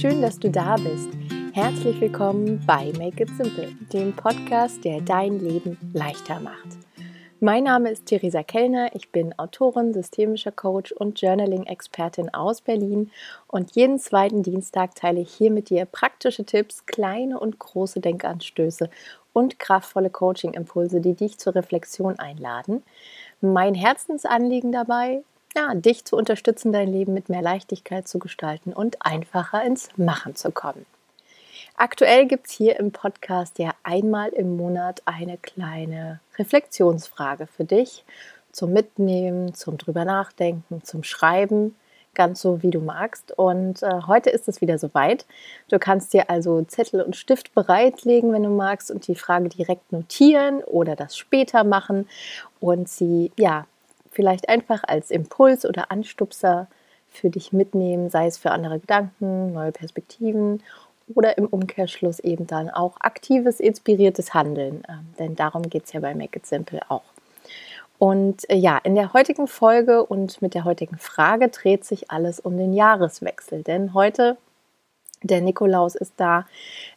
schön, dass du da bist. Herzlich willkommen bei Make It Simple, dem Podcast, der dein Leben leichter macht. Mein Name ist Theresa Kellner, ich bin Autorin, systemischer Coach und Journaling-Expertin aus Berlin und jeden zweiten Dienstag teile ich hier mit dir praktische Tipps, kleine und große Denkanstöße und kraftvolle Coaching-Impulse, die dich zur Reflexion einladen. Mein Herzensanliegen dabei, ja, dich zu unterstützen, dein Leben mit mehr Leichtigkeit zu gestalten und einfacher ins Machen zu kommen. Aktuell gibt es hier im Podcast ja einmal im Monat eine kleine Reflexionsfrage für dich zum Mitnehmen, zum drüber nachdenken, zum Schreiben, ganz so wie du magst. Und äh, heute ist es wieder soweit. Du kannst dir also Zettel und Stift bereitlegen, wenn du magst, und die Frage direkt notieren oder das später machen und sie ja vielleicht einfach als Impuls oder Anstupser für dich mitnehmen, sei es für andere Gedanken, neue Perspektiven oder im Umkehrschluss eben dann auch aktives, inspiriertes Handeln. Ähm, denn darum geht es ja bei Make It Simple auch. Und äh, ja, in der heutigen Folge und mit der heutigen Frage dreht sich alles um den Jahreswechsel. Denn heute, der Nikolaus ist da,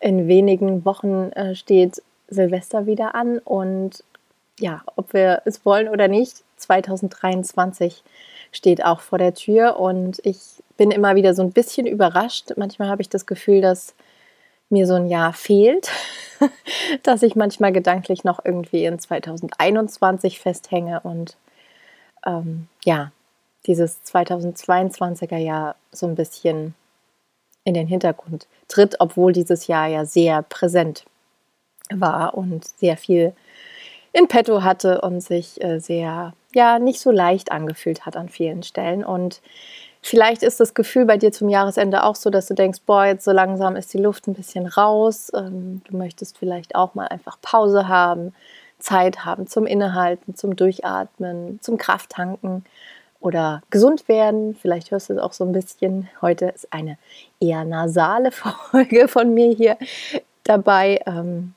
in wenigen Wochen äh, steht Silvester wieder an und ja, ob wir es wollen oder nicht, 2023 steht auch vor der Tür und ich bin immer wieder so ein bisschen überrascht. Manchmal habe ich das Gefühl, dass mir so ein Jahr fehlt, dass ich manchmal gedanklich noch irgendwie in 2021 festhänge und ähm, ja, dieses 2022er Jahr so ein bisschen in den Hintergrund tritt, obwohl dieses Jahr ja sehr präsent war und sehr viel in petto hatte und sich äh, sehr, ja, nicht so leicht angefühlt hat an vielen Stellen. Und vielleicht ist das Gefühl bei dir zum Jahresende auch so, dass du denkst, boah, jetzt so langsam ist die Luft ein bisschen raus. Ähm, du möchtest vielleicht auch mal einfach Pause haben, Zeit haben zum Innehalten, zum Durchatmen, zum Krafttanken oder gesund werden. Vielleicht hörst du es auch so ein bisschen. Heute ist eine eher nasale Folge von mir hier dabei. Ähm,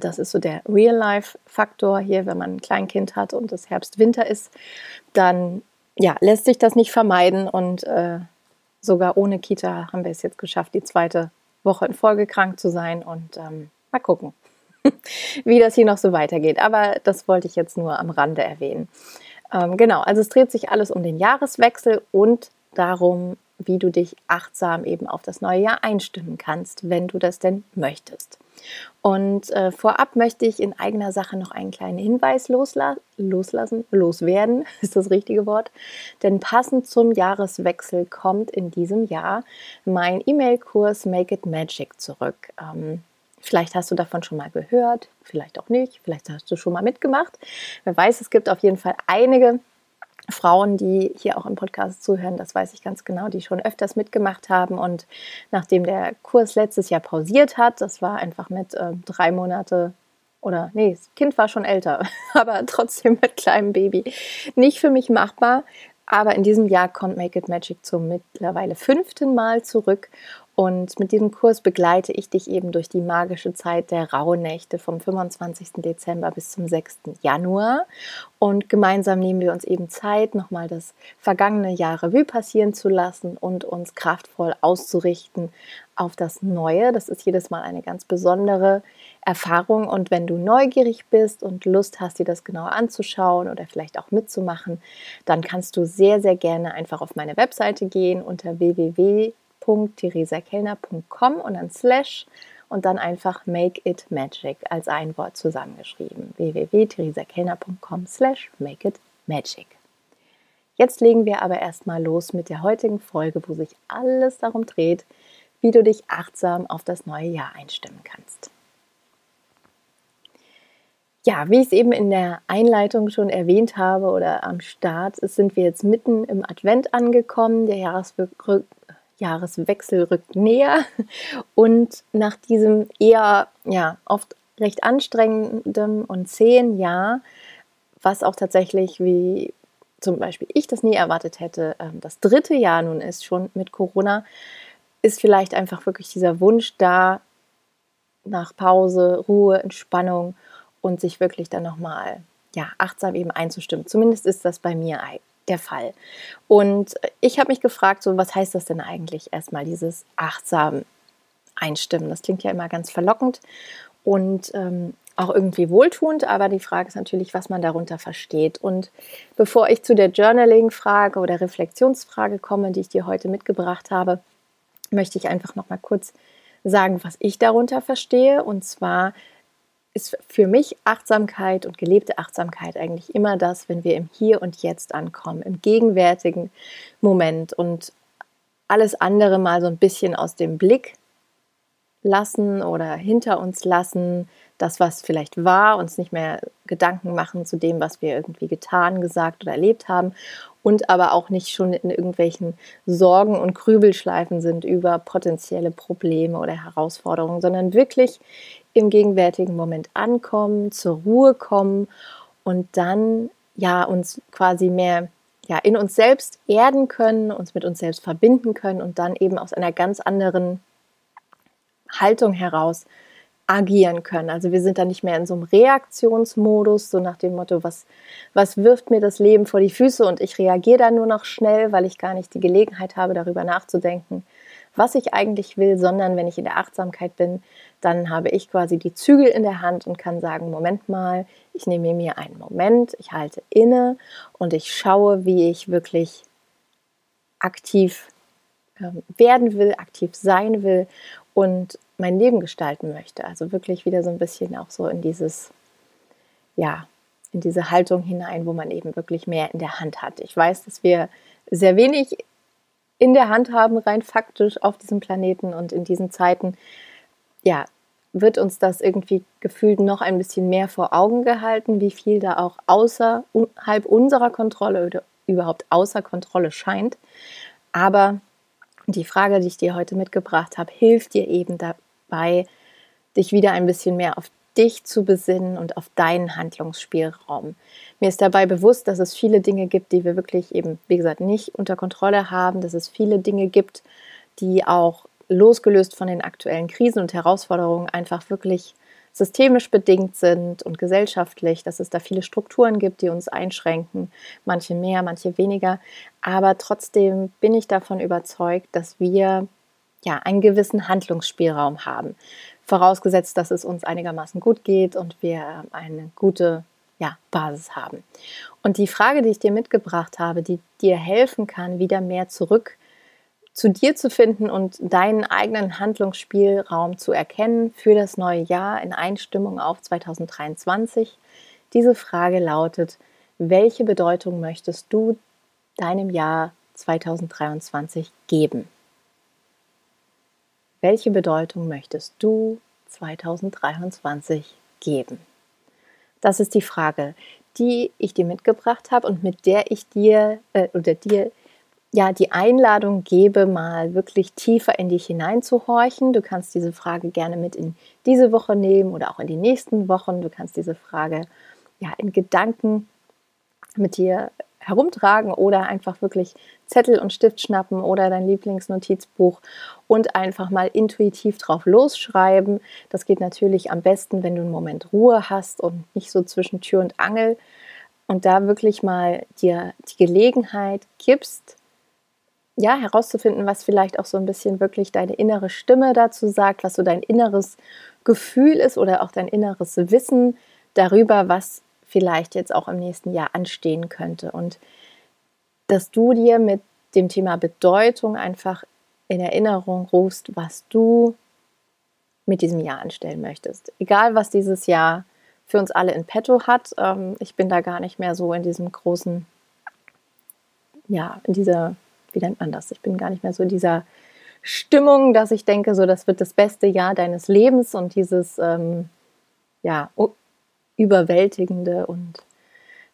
das ist so der Real-Life-Faktor hier, wenn man ein Kleinkind hat und es Herbst-Winter ist, dann ja, lässt sich das nicht vermeiden und äh, sogar ohne Kita haben wir es jetzt geschafft, die zweite Woche in Folge krank zu sein und ähm, mal gucken, wie das hier noch so weitergeht. Aber das wollte ich jetzt nur am Rande erwähnen. Ähm, genau, also es dreht sich alles um den Jahreswechsel und darum, wie du dich achtsam eben auf das neue Jahr einstimmen kannst, wenn du das denn möchtest. Und äh, vorab möchte ich in eigener Sache noch einen kleinen Hinweis losla loslassen, loswerden, ist das richtige Wort. Denn passend zum Jahreswechsel kommt in diesem Jahr mein E-Mail-Kurs Make It Magic zurück. Ähm, vielleicht hast du davon schon mal gehört, vielleicht auch nicht, vielleicht hast du schon mal mitgemacht. Wer weiß, es gibt auf jeden Fall einige Frauen, die hier auch im Podcast zuhören, das weiß ich ganz genau, die schon öfters mitgemacht haben. Und nachdem der Kurs letztes Jahr pausiert hat, das war einfach mit äh, drei Monate oder nee, das Kind war schon älter, aber trotzdem mit kleinem Baby, nicht für mich machbar. Aber in diesem Jahr kommt Make It Magic zum mittlerweile fünften Mal zurück und mit diesem Kurs begleite ich dich eben durch die magische Zeit der Rauhnächte vom 25. Dezember bis zum 6. Januar. Und gemeinsam nehmen wir uns eben Zeit, nochmal das vergangene Jahr Revue passieren zu lassen und uns kraftvoll auszurichten auf das Neue. Das ist jedes Mal eine ganz besondere Erfahrung. Und wenn du neugierig bist und Lust hast, dir das genauer anzuschauen oder vielleicht auch mitzumachen, dann kannst du sehr, sehr gerne einfach auf meine Webseite gehen unter www www.theresakellner.com und dann slash und dann einfach Make It Magic als ein Wort zusammengeschrieben. www.theresakellner.com slash Make It Magic. Jetzt legen wir aber erstmal los mit der heutigen Folge, wo sich alles darum dreht, wie du dich achtsam auf das neue Jahr einstimmen kannst. Ja, wie ich es eben in der Einleitung schon erwähnt habe oder am Start, sind wir jetzt mitten im Advent angekommen. Der Jahresrück Jahreswechsel rückt näher und nach diesem eher ja oft recht anstrengenden und zähen Jahr, was auch tatsächlich wie zum Beispiel ich das nie erwartet hätte, ähm, das dritte Jahr nun ist schon mit Corona, ist vielleicht einfach wirklich dieser Wunsch da nach Pause, Ruhe, Entspannung und sich wirklich dann nochmal ja, achtsam eben einzustimmen. Zumindest ist das bei mir der Fall. Und ich habe mich gefragt, so was heißt das denn eigentlich erstmal, dieses achtsam einstimmen? Das klingt ja immer ganz verlockend und ähm, auch irgendwie wohltuend, aber die Frage ist natürlich, was man darunter versteht. Und bevor ich zu der Journaling-Frage oder Reflexionsfrage komme, die ich dir heute mitgebracht habe, möchte ich einfach noch mal kurz sagen, was ich darunter verstehe. Und zwar ist für mich Achtsamkeit und gelebte Achtsamkeit eigentlich immer das, wenn wir im Hier und Jetzt ankommen, im gegenwärtigen Moment und alles andere mal so ein bisschen aus dem Blick lassen oder hinter uns lassen, das, was vielleicht war, uns nicht mehr Gedanken machen zu dem, was wir irgendwie getan, gesagt oder erlebt haben und aber auch nicht schon in irgendwelchen Sorgen und Grübelschleifen sind über potenzielle Probleme oder Herausforderungen, sondern wirklich im gegenwärtigen Moment ankommen, zur Ruhe kommen und dann ja uns quasi mehr ja in uns selbst erden können, uns mit uns selbst verbinden können und dann eben aus einer ganz anderen Haltung heraus agieren können. Also wir sind da nicht mehr in so einem Reaktionsmodus, so nach dem Motto, was, was wirft mir das Leben vor die Füße und ich reagiere dann nur noch schnell, weil ich gar nicht die Gelegenheit habe, darüber nachzudenken, was ich eigentlich will, sondern wenn ich in der Achtsamkeit bin, dann habe ich quasi die Zügel in der Hand und kann sagen, Moment mal, ich nehme mir einen Moment, ich halte inne und ich schaue, wie ich wirklich aktiv ähm, werden will, aktiv sein will und mein Leben gestalten möchte. Also wirklich wieder so ein bisschen auch so in dieses, ja, in diese Haltung hinein, wo man eben wirklich mehr in der Hand hat. Ich weiß, dass wir sehr wenig in der Hand haben, rein faktisch auf diesem Planeten und in diesen Zeiten, ja, wird uns das irgendwie gefühlt noch ein bisschen mehr vor Augen gehalten, wie viel da auch außerhalb unserer Kontrolle oder überhaupt außer Kontrolle scheint. Aber die Frage, die ich dir heute mitgebracht habe, hilft dir eben dabei, dich wieder ein bisschen mehr auf dich zu besinnen und auf deinen Handlungsspielraum. Mir ist dabei bewusst, dass es viele Dinge gibt, die wir wirklich eben, wie gesagt, nicht unter Kontrolle haben, dass es viele Dinge gibt, die auch losgelöst von den aktuellen Krisen und Herausforderungen einfach wirklich systemisch bedingt sind und gesellschaftlich, dass es da viele Strukturen gibt, die uns einschränken, manche mehr, manche weniger. Aber trotzdem bin ich davon überzeugt, dass wir ja einen gewissen Handlungsspielraum haben. Vorausgesetzt, dass es uns einigermaßen gut geht und wir eine gute ja, Basis haben. Und die Frage, die ich dir mitgebracht habe, die dir helfen kann, wieder mehr zurück zu dir zu finden und deinen eigenen Handlungsspielraum zu erkennen für das neue Jahr in Einstimmung auf 2023. Diese Frage lautet, welche Bedeutung möchtest du deinem Jahr 2023 geben? Welche Bedeutung möchtest du 2023 geben? Das ist die Frage, die ich dir mitgebracht habe und mit der ich dir äh, oder dir ja, die Einladung gebe, mal wirklich tiefer in dich hineinzuhorchen. Du kannst diese Frage gerne mit in diese Woche nehmen oder auch in die nächsten Wochen. Du kannst diese Frage ja in Gedanken mit dir herumtragen oder einfach wirklich Zettel und Stift schnappen oder dein Lieblingsnotizbuch und einfach mal intuitiv drauf losschreiben. Das geht natürlich am besten, wenn du einen Moment Ruhe hast und nicht so zwischen Tür und Angel und da wirklich mal dir die Gelegenheit gibst, ja, herauszufinden, was vielleicht auch so ein bisschen wirklich deine innere Stimme dazu sagt, was so dein inneres Gefühl ist oder auch dein inneres Wissen darüber, was vielleicht jetzt auch im nächsten Jahr anstehen könnte. Und dass du dir mit dem Thema Bedeutung einfach in Erinnerung rufst, was du mit diesem Jahr anstellen möchtest. Egal, was dieses Jahr für uns alle in petto hat. Ähm, ich bin da gar nicht mehr so in diesem großen, ja, in dieser wie nennt man das? Ich bin gar nicht mehr so in dieser Stimmung, dass ich denke, so das wird das beste Jahr deines Lebens und dieses ähm, ja überwältigende und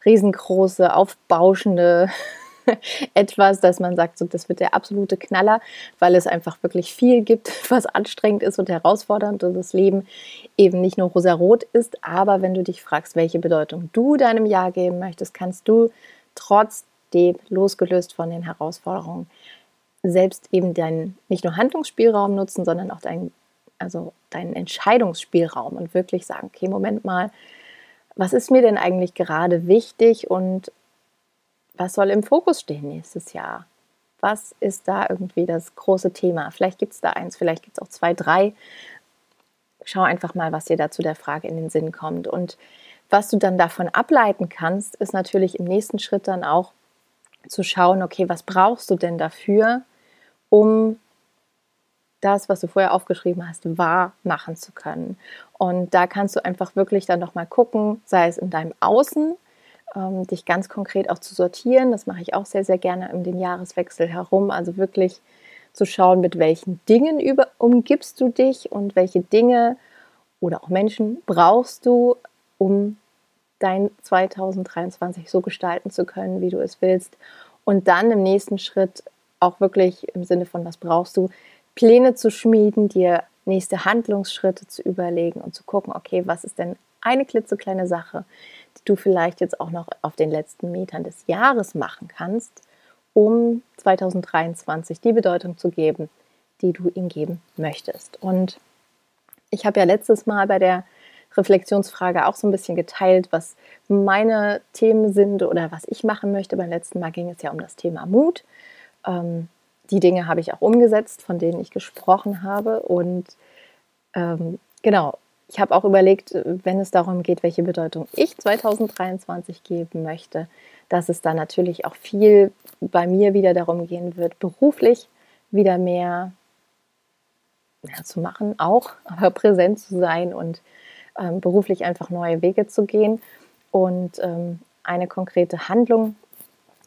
riesengroße, aufbauschende etwas, dass man sagt, so, das wird der absolute Knaller, weil es einfach wirklich viel gibt, was anstrengend ist und herausfordernd und das Leben eben nicht nur rosarot ist. Aber wenn du dich fragst, welche Bedeutung du deinem Jahr geben möchtest, kannst du trotz dem, losgelöst von den Herausforderungen, selbst eben deinen nicht nur Handlungsspielraum nutzen, sondern auch deinen, also deinen Entscheidungsspielraum und wirklich sagen, okay, Moment mal, was ist mir denn eigentlich gerade wichtig und was soll im Fokus stehen nächstes Jahr? Was ist da irgendwie das große Thema? Vielleicht gibt es da eins, vielleicht gibt es auch zwei, drei. Schau einfach mal, was dir dazu der Frage in den Sinn kommt. Und was du dann davon ableiten kannst, ist natürlich im nächsten Schritt dann auch zu schauen, okay, was brauchst du denn dafür, um das, was du vorher aufgeschrieben hast, wahr machen zu können. Und da kannst du einfach wirklich dann nochmal gucken, sei es in deinem Außen, ähm, dich ganz konkret auch zu sortieren. Das mache ich auch sehr, sehr gerne um den Jahreswechsel herum. Also wirklich zu schauen, mit welchen Dingen über, umgibst du dich und welche Dinge oder auch Menschen brauchst du, um dein 2023 so gestalten zu können, wie du es willst. Und dann im nächsten Schritt auch wirklich im Sinne von, was brauchst du, Pläne zu schmieden, dir nächste Handlungsschritte zu überlegen und zu gucken, okay, was ist denn eine klitzekleine Sache, die du vielleicht jetzt auch noch auf den letzten Metern des Jahres machen kannst, um 2023 die Bedeutung zu geben, die du ihm geben möchtest. Und ich habe ja letztes Mal bei der Reflexionsfrage auch so ein bisschen geteilt, was meine Themen sind oder was ich machen möchte. Beim letzten Mal ging es ja um das Thema Mut. Ähm, die Dinge habe ich auch umgesetzt, von denen ich gesprochen habe. Und ähm, genau, ich habe auch überlegt, wenn es darum geht, welche Bedeutung ich 2023 geben möchte, dass es da natürlich auch viel bei mir wieder darum gehen wird, beruflich wieder mehr ja, zu machen, auch, aber präsent zu sein und ähm, beruflich einfach neue Wege zu gehen. Und ähm, eine konkrete Handlung,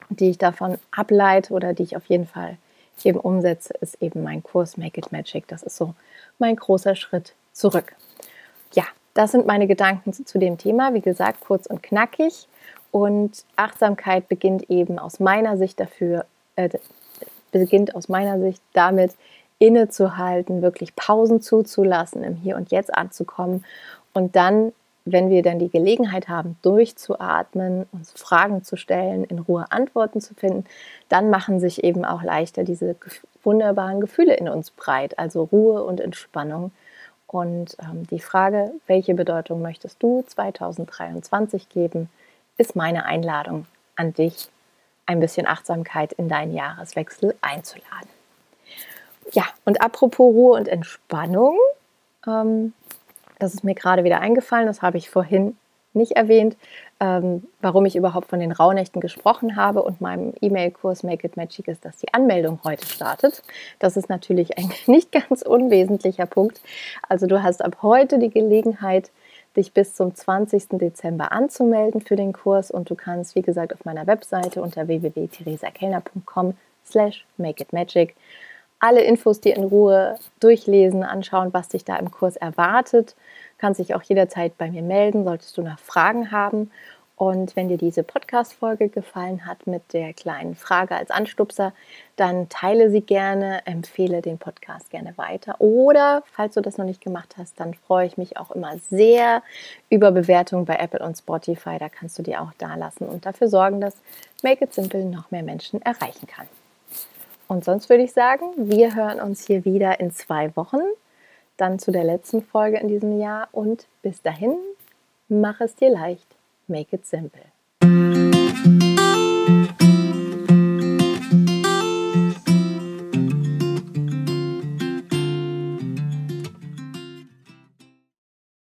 die ich davon ableite oder die ich auf jeden Fall eben umsetze, ist eben mein Kurs Make It Magic. Das ist so mein großer Schritt zurück. Ja, das sind meine Gedanken zu dem Thema. Wie gesagt, kurz und knackig. Und Achtsamkeit beginnt eben aus meiner Sicht dafür, äh, beginnt aus meiner Sicht damit, innezuhalten, wirklich Pausen zuzulassen, im Hier und Jetzt anzukommen und dann wenn wir dann die Gelegenheit haben, durchzuatmen, uns Fragen zu stellen, in Ruhe Antworten zu finden, dann machen sich eben auch leichter diese wunderbaren Gefühle in uns breit, also Ruhe und Entspannung. Und ähm, die Frage, welche Bedeutung möchtest du 2023 geben, ist meine Einladung an dich, ein bisschen Achtsamkeit in deinen Jahreswechsel einzuladen. Ja, und apropos Ruhe und Entspannung, ähm, das ist mir gerade wieder eingefallen, das habe ich vorhin nicht erwähnt, ähm, warum ich überhaupt von den Rauhnächten gesprochen habe und meinem E-Mail-Kurs Make It Magic ist, dass die Anmeldung heute startet. Das ist natürlich ein nicht ganz unwesentlicher Punkt. Also du hast ab heute die Gelegenheit, dich bis zum 20. Dezember anzumelden für den Kurs und du kannst, wie gesagt, auf meiner Webseite unter www.theresakellner.com slash make it magic alle Infos dir in Ruhe durchlesen, anschauen, was dich da im Kurs erwartet. Du kannst dich auch jederzeit bei mir melden, solltest du noch Fragen haben. Und wenn dir diese Podcast-Folge gefallen hat mit der kleinen Frage als Anstupser, dann teile sie gerne, empfehle den Podcast gerne weiter. Oder falls du das noch nicht gemacht hast, dann freue ich mich auch immer sehr über Bewertungen bei Apple und Spotify. Da kannst du die auch da lassen und dafür sorgen, dass Make It Simple noch mehr Menschen erreichen kann. Und sonst würde ich sagen, wir hören uns hier wieder in zwei Wochen, dann zu der letzten Folge in diesem Jahr und bis dahin, mach es dir leicht, make it simple.